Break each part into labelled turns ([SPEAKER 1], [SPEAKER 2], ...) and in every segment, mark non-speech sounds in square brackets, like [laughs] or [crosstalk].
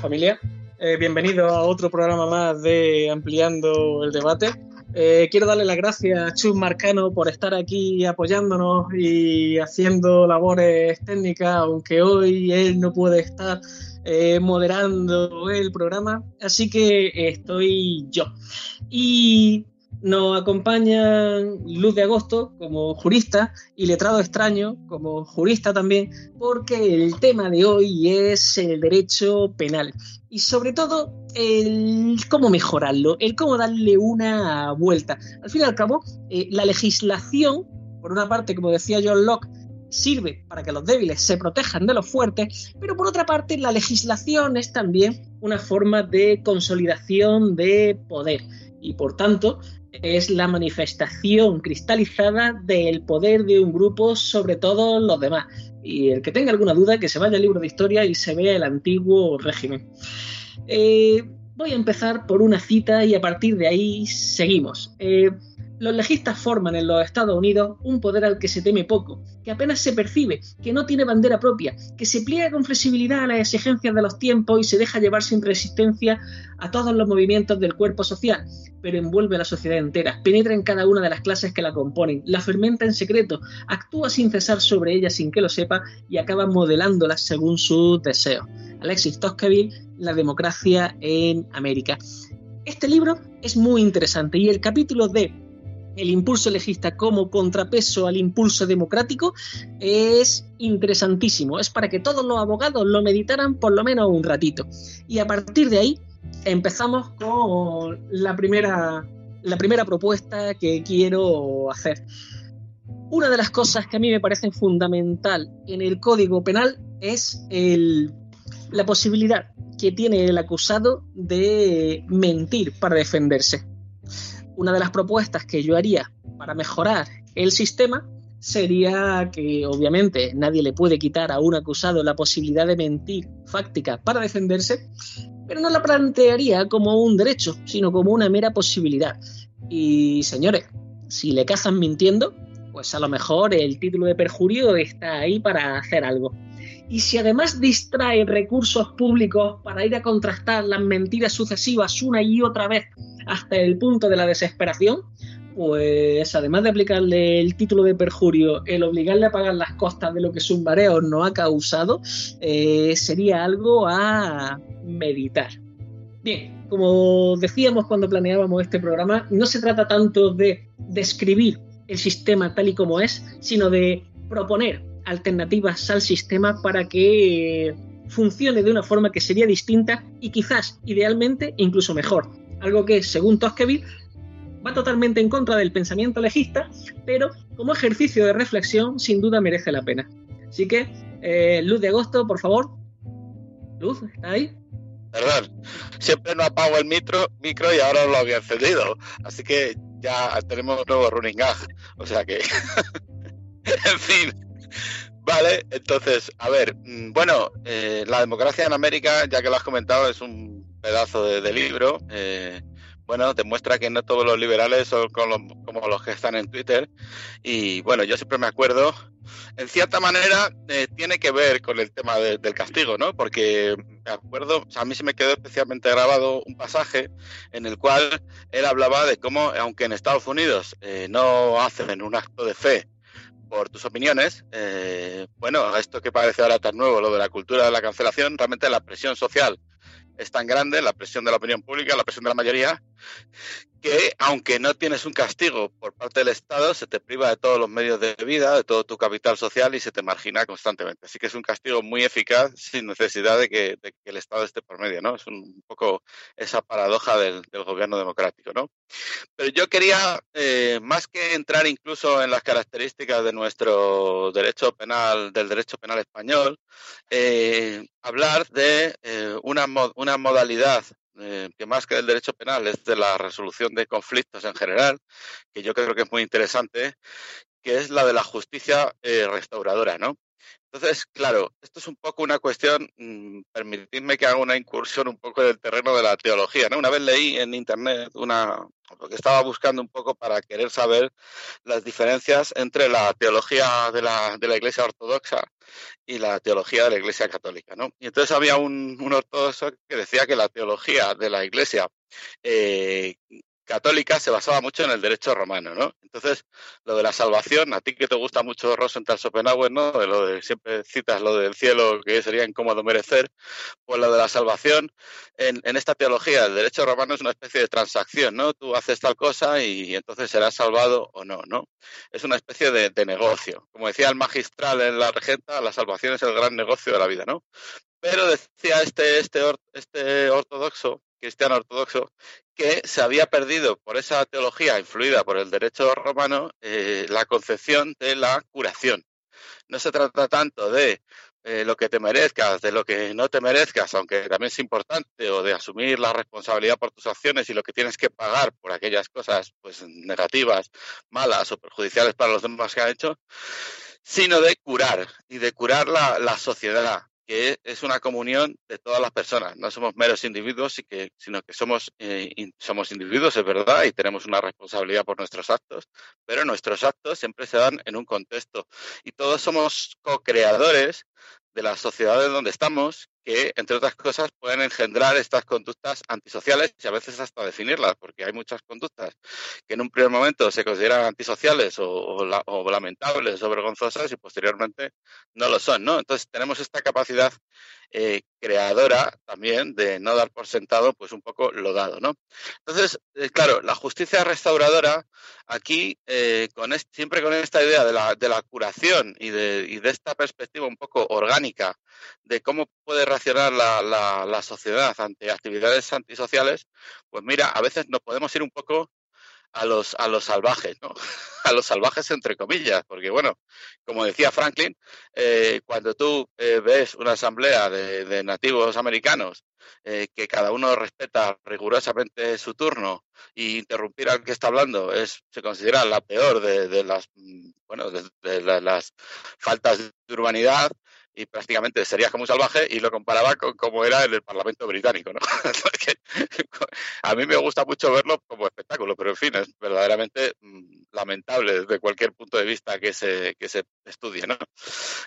[SPEAKER 1] Familia. Eh, bienvenido a otro programa más de Ampliando el Debate. Eh, quiero darle las gracias a Chus Marcano por estar aquí apoyándonos y haciendo labores técnicas, aunque hoy él no puede estar eh, moderando el programa. Así que estoy yo. Y nos acompañan Luz de Agosto como jurista y Letrado Extraño como jurista también, porque el tema de hoy es el derecho penal y sobre todo el cómo mejorarlo, el cómo darle una vuelta. Al fin y al cabo, eh, la legislación, por una parte, como decía John Locke, sirve para que los débiles se protejan de los fuertes, pero por otra parte la legislación es también una forma de consolidación de poder y por tanto es la manifestación cristalizada del poder de un grupo sobre todos los demás. Y el que tenga alguna duda, que se vaya al libro de historia y se vea el antiguo régimen. Eh, voy a empezar por una cita y a partir de ahí seguimos. Eh, los legistas forman en los Estados Unidos un poder al que se teme poco, que apenas se percibe, que no tiene bandera propia, que se pliega con flexibilidad a las exigencias de los tiempos y se deja llevar sin resistencia a todos los movimientos del cuerpo social, pero envuelve a la sociedad entera, penetra en cada una de las clases que la componen, la fermenta en secreto, actúa sin cesar sobre ella sin que lo sepa y acaba modelándolas según sus deseos. Alexis Tocqueville, La democracia en América. Este libro es muy interesante y el capítulo de el impulso legista como contrapeso al impulso democrático es interesantísimo. Es para que todos los abogados lo meditaran por lo menos un ratito. Y a partir de ahí empezamos con la primera, la primera propuesta que quiero hacer. Una de las cosas que a mí me parece fundamental en el Código Penal es la posibilidad que tiene el acusado de mentir para defenderse una de las propuestas que yo haría para mejorar el sistema sería que obviamente nadie le puede quitar a un acusado la posibilidad de mentir fáctica para defenderse, pero no la plantearía como un derecho, sino como una mera posibilidad. Y señores, si le cazan mintiendo, pues a lo mejor el título de perjurio está ahí para hacer algo. Y si además distrae recursos públicos para ir a contrastar las mentiras sucesivas una y otra vez hasta el punto de la desesperación, pues además de aplicarle el título de perjurio, el obligarle a pagar las costas de lo que su mareo no ha causado, eh, sería algo a meditar. Bien, como decíamos cuando planeábamos este programa, no se trata tanto de describir el sistema tal y como es, sino de proponer alternativas al sistema para que funcione de una forma que sería distinta y quizás, idealmente, incluso mejor algo que, según Tocqueville, va totalmente en contra del pensamiento legista, pero como ejercicio de reflexión, sin duda merece la pena. Así que, eh, Luz de Agosto, por favor. Luz, ¿está ahí?
[SPEAKER 2] Perdón, siempre no apago el micro, micro y ahora lo había encendido. Así que ya tenemos un nuevo running gag. O sea que, [laughs] en fin. Vale, entonces, a ver, mm, bueno, eh, la democracia en América, ya que lo has comentado, es un pedazo de, libro. Eh, bueno, demuestra que no todos los liberales son como los, que están en Twitter. Y bueno, yo siempre me acuerdo, en cierta manera, eh, tiene que ver con el tema del castigo, ¿no? Porque me acuerdo, a mí se me quedó especialmente grabado un pasaje en el cual él hablaba de cómo, aunque en Estados Unidos eh, no hacen un acto de fe por tus opiniones, eh, bueno, esto que parece ahora tan nuevo, lo de la cultura de la cancelación, realmente la presión social es tan grande, la presión de la opinión pública, la presión de la mayoría, que aunque no tienes un castigo por parte del Estado, se te priva de todos los medios de vida, de todo tu capital social y se te margina constantemente. Así que es un castigo muy eficaz sin necesidad de que, el Estado esté por medio, ¿no? Es un, poco esa paradoja del, gobierno democrático, ¿no? Pero yo quería, eh, más que entrar incluso en las características de nuestro derecho penal, del derecho penal español, eh, hablar de eh, una, una modalidad eh, que más que del derecho penal es de la resolución de conflictos en general, que yo creo que es muy interesante, que es la de la justicia eh, restauradora, ¿no? Entonces, claro, esto es un poco una cuestión, mm, permitidme que haga una incursión un poco en el terreno de la teología, ¿no? Una vez leí en internet una, porque estaba buscando un poco para querer saber las diferencias entre la teología de la, de la Iglesia Ortodoxa y la teología de la Iglesia Católica, ¿no? Y entonces había un, un ortodoxo que decía que la teología de la Iglesia eh, católica se basaba mucho en el derecho romano, ¿no? Entonces, lo de la salvación, a ti que te gusta mucho Rosenthal Schopenhauer, ¿no? De lo de, siempre citas lo del cielo que sería incómodo merecer, pues lo de la salvación, en, esta teología, el derecho romano es una especie de transacción, ¿no? Tú haces tal cosa y, entonces serás salvado o no, ¿no? Es una especie de, negocio. Como decía el magistral en la regenta, la salvación es el gran negocio de la vida, ¿no? Pero decía este, este, este ortodoxo cristiano ortodoxo, que se había perdido por esa teología influida por el derecho romano eh, la concepción de la curación. No se trata tanto de eh, lo que te merezcas, de lo que no te merezcas, aunque también es importante, o de asumir la responsabilidad por tus acciones y lo que tienes que pagar por aquellas cosas pues negativas, malas o perjudiciales para los demás que han hecho, sino de curar y de curar la, la sociedad, que es una comunión de todas las personas. No somos meros individuos, sino que somos, eh, somos individuos, es verdad, y tenemos una responsabilidad por nuestros actos, pero nuestros actos siempre se dan en un contexto. Y todos somos co-creadores de las sociedades donde estamos que, entre otras cosas, pueden engendrar estas conductas antisociales y a veces hasta definirlas, porque hay muchas conductas que en un primer momento se consideran antisociales o, lamentables o vergonzosas y posteriormente no lo son, ¿no? Entonces tenemos esta capacidad eh, creadora también de no dar por sentado pues un poco lo dado, ¿no? Entonces, eh, claro, la justicia restauradora aquí, eh, con siempre con esta idea de la, de la curación y de, y de esta perspectiva un poco orgánica de cómo puede reaccionar la, la, sociedad ante actividades antisociales, pues mira, a veces nos podemos ir un poco a los, a los salvajes, ¿no? [laughs] A los salvajes entre comillas, porque bueno, como decía Franklin, eh, cuando tú eh, ves una asamblea de, nativos americanos eh, que cada uno respeta rigurosamente su turno y interrumpir al que está hablando es se considera la peor de, las mm, bueno de, las faltas de urbanidad y prácticamente sería como un salvaje y lo comparaba con cómo era en el Parlamento británico, ¿no? [laughs] [laughs] a mí me gusta mucho verlo como espectáculo, pero en fin, es verdaderamente mm, lamentable desde cualquier punto de vista que se, que se estudie, ¿no?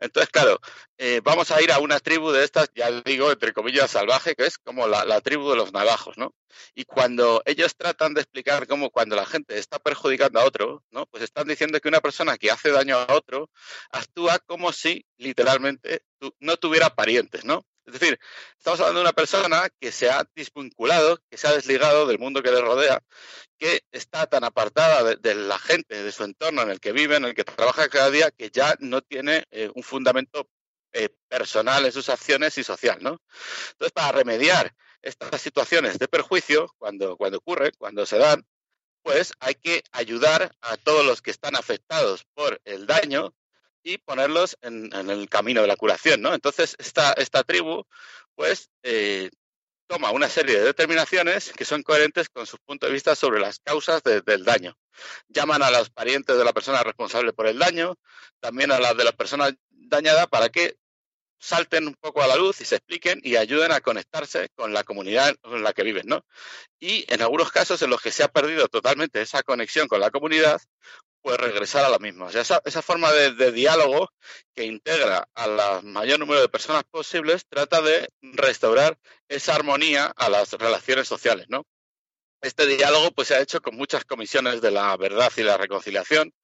[SPEAKER 2] Entonces, claro, eh, vamos a ir a una tribu de estas, ya digo, entre comillas, salvaje, que es como la, la tribu de los navajos, ¿no? Y cuando ellos tratan de explicar cómo cuando la gente está perjudicando a otro, ¿no? Pues están diciendo que una persona que hace daño a otro actúa como si literalmente no tuviera parientes, ¿no? Es decir, estamos hablando de una persona que se ha desvinculado, que se ha desligado del mundo que le rodea, que está tan apartada de, la gente, de su entorno en el que vive, en el que trabaja cada día, que ya no tiene eh, un fundamento eh, personal en sus acciones y social, ¿no? Entonces, para remediar estas situaciones de perjuicio, cuando, cuando ocurren, cuando se dan, pues hay que ayudar a todos los que están afectados por el daño y ponerlos en, el camino de la curación, ¿no? Entonces, esta, tribu, pues, eh, toma una serie de determinaciones que son coherentes con sus puntos de vista sobre las causas del daño. llaman a los parientes de la persona responsable por el daño, también a las de la persona dañada para que salten un poco a la luz y se expliquen y ayuden a conectarse con la comunidad en la que viven, ¿no? Y en algunos casos en los que se ha perdido totalmente esa conexión con la comunidad, pues regresar a la misma. O sea, esa, forma de, diálogo que integra a la mayor número de personas posibles trata de restaurar esa armonía a las relaciones sociales, ¿no? Este diálogo pues se ha hecho con muchas comisiones de la verdad y la reconciliación,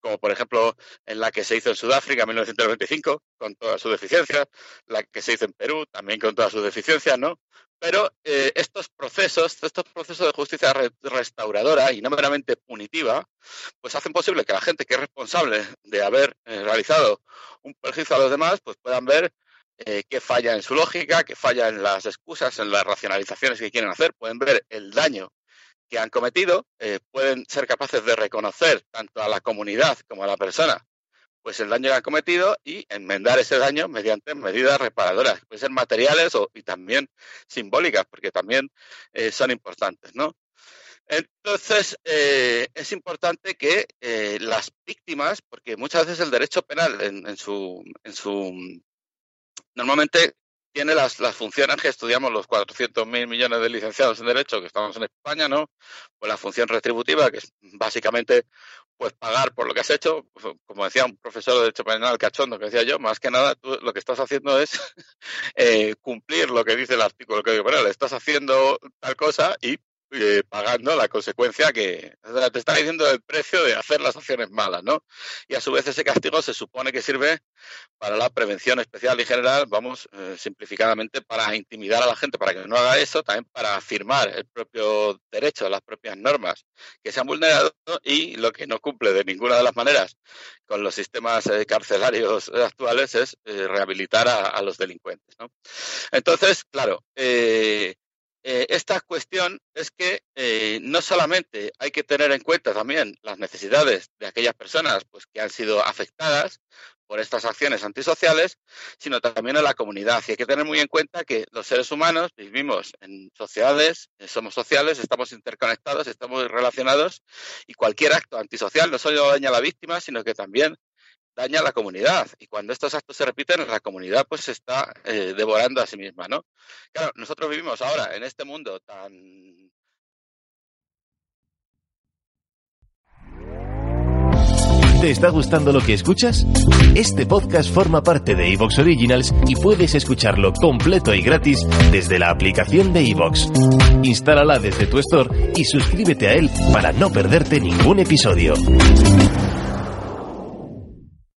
[SPEAKER 2] como por ejemplo en la que se hizo en Sudáfrica en 1995, con todas sus deficiencias, la que se hizo en Perú, también con todas sus deficiencias, ¿no? Pero eh, estos procesos, estos procesos de justicia restauradora y no meramente punitiva, pues hacen posible que la gente que es responsable de haber eh, realizado un perjuicio a los demás, pues puedan ver eh, qué falla en su lógica, qué falla en las excusas, en las racionalizaciones que quieren hacer, pueden ver el daño que han cometido eh, pueden ser capaces de reconocer tanto a la comunidad como a la persona pues el daño que han cometido y enmendar ese daño mediante medidas reparadoras, pueden ser materiales o, y también simbólicas, porque también eh, son importantes, ¿no? Entonces, eh, es importante que las víctimas, porque muchas veces el derecho penal en, su, en su... Normalmente tiene las, las funciones que estudiamos los 400.000 millones de licenciados en Derecho que estamos en España, ¿no? Pues la función retributiva, que es básicamente pues pagar por lo que has hecho, como decía un profesor de Derecho Penal cachondo que decía yo, más que nada tú lo que estás haciendo es [laughs] eh, cumplir lo que dice el artículo del Código Penal, estás haciendo tal cosa y eh, pagando la consecuencia que te está diciendo el precio de hacer las acciones malas, ¿no? Y a su vez ese castigo se supone que sirve para la prevención especial y general, vamos, eh, simplificadamente, para intimidar a la gente para que no haga eso, también para afirmar el propio derecho, las propias normas que se han vulnerado y lo que no cumple de ninguna de las maneras con los sistemas eh, carcelarios actuales es rehabilitar a, a, los delincuentes, ¿no? Entonces, claro, eh, eh, esta cuestión es que eh, no solamente hay que tener en cuenta también las necesidades de aquellas personas pues, que han sido afectadas por estas acciones antisociales, sino también a la comunidad. Y hay que tener muy en cuenta que los seres humanos vivimos en sociedades, eh, somos sociales, estamos interconectados, estamos relacionados y cualquier acto antisocial no solo daña a la víctima, sino que también daña la comunidad. Y cuando estos actos se repiten, la comunidad pues se está eh, devorando a sí misma, ¿no? Claro, nosotros vivimos ahora en este mundo tan
[SPEAKER 3] ¿Te está gustando lo que escuchas? Este podcast forma parte de Evox Originals y puedes escucharlo completo y gratis desde la aplicación de Evox. Instálala desde tu store y suscríbete a él para no perderte ningún episodio.